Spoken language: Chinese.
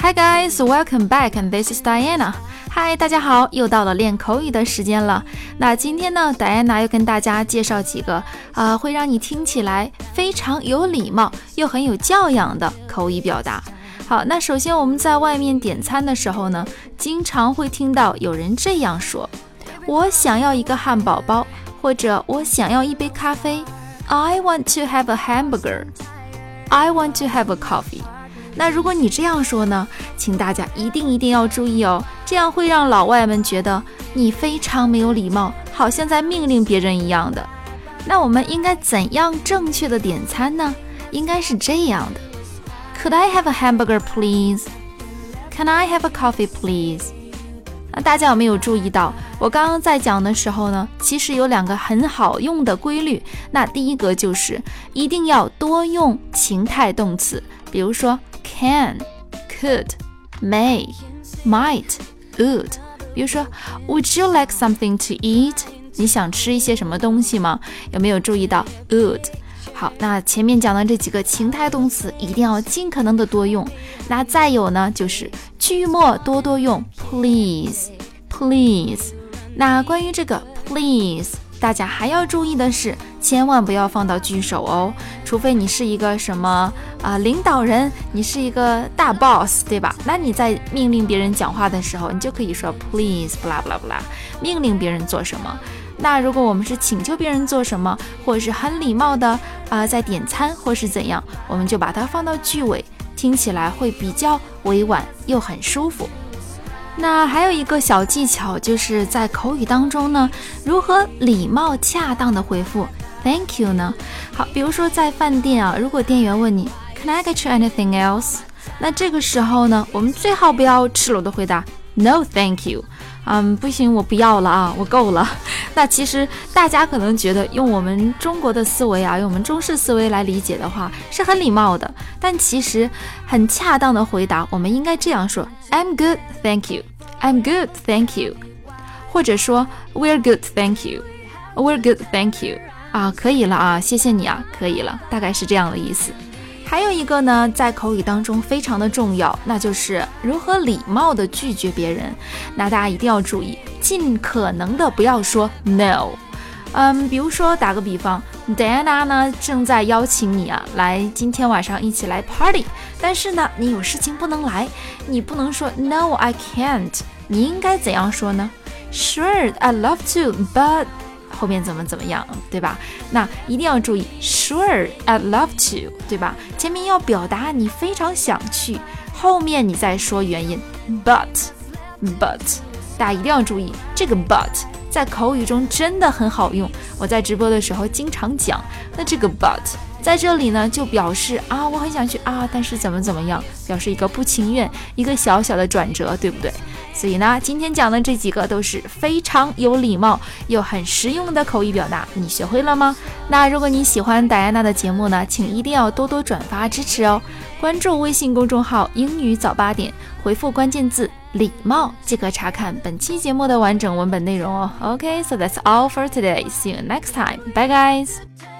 Hi guys, welcome back, and this is Diana. Hi，大家好，又到了练口语的时间了。那今天呢，Diana 要跟大家介绍几个啊，会让你听起来非常有礼貌又很有教养的口语表达。好，那首先我们在外面点餐的时候呢，经常会听到有人这样说：“我想要一个汉堡包，或者我想要一杯咖啡。”I want to have a hamburger. I want to have a coffee. 那如果你这样说呢，请大家一定一定要注意哦，这样会让老外们觉得你非常没有礼貌，好像在命令别人一样的。那我们应该怎样正确的点餐呢？应该是这样的：Could I have a hamburger, please? Can I have a coffee, please? 那大家有没有注意到，我刚刚在讲的时候呢，其实有两个很好用的规律。那第一个就是一定要多用情态动词，比如说。Can, could, may, might, would。比如说，Would you like something to eat？你想吃一些什么东西吗？有没有注意到 would？好，那前面讲的这几个情态动词一定要尽可能的多用。那再有呢，就是句末多多用 please, please。那关于这个 please。大家还要注意的是，千万不要放到句首哦，除非你是一个什么啊领导人，你是一个大 boss，对吧？那你在命令别人讲话的时候，你就可以说 please blablabla 命令别人做什么。那如果我们是请求别人做什么，或者是很礼貌的啊在点餐或是怎样，我们就把它放到句尾，听起来会比较委婉又很舒服。那还有一个小技巧，就是在口语当中呢，如何礼貌恰当的回复 Thank you 呢？好，比如说在饭店啊，如果店员问你 Can I get you anything else？那这个时候呢，我们最好不要赤裸的回答 No Thank you。嗯，不行，我不要了啊，我够了。那其实大家可能觉得用我们中国的思维啊，用我们中式思维来理解的话，是很礼貌的。但其实很恰当的回答，我们应该这样说：I'm good, thank you. I'm good, thank you. 或者说 We're good, thank you. We're good, thank you. 啊，可以了啊，谢谢你啊，可以了，大概是这样的意思。还有一个呢，在口语当中非常的重要，那就是如何礼貌的拒绝别人。那大家一定要注意，尽可能的不要说 no。嗯，比如说打个比方，Diana 呢正在邀请你啊来今天晚上一起来 party，但是呢你有事情不能来，你不能说 no I can't，你应该怎样说呢？Sure, I love to，but 后面怎么怎么样，对吧？那一定要注意，Sure, I'd love to，对吧？前面要表达你非常想去，后面你再说原因。But, but，大家一定要注意，这个 but 在口语中真的很好用。我在直播的时候经常讲。那这个 but 在这里呢，就表示啊，我很想去啊，但是怎么怎么样，表示一个不情愿，一个小小的转折，对不对？所以呢，今天讲的这几个都是非常有礼貌又很实用的口语表达，你学会了吗？那如果你喜欢戴安娜的节目呢，请一定要多多转发支持哦！关注微信公众号“英语早八点”，回复关键字“礼貌”即可查看本期节目的完整文本内容哦。OK，so that's all for today. See you next time. Bye, guys.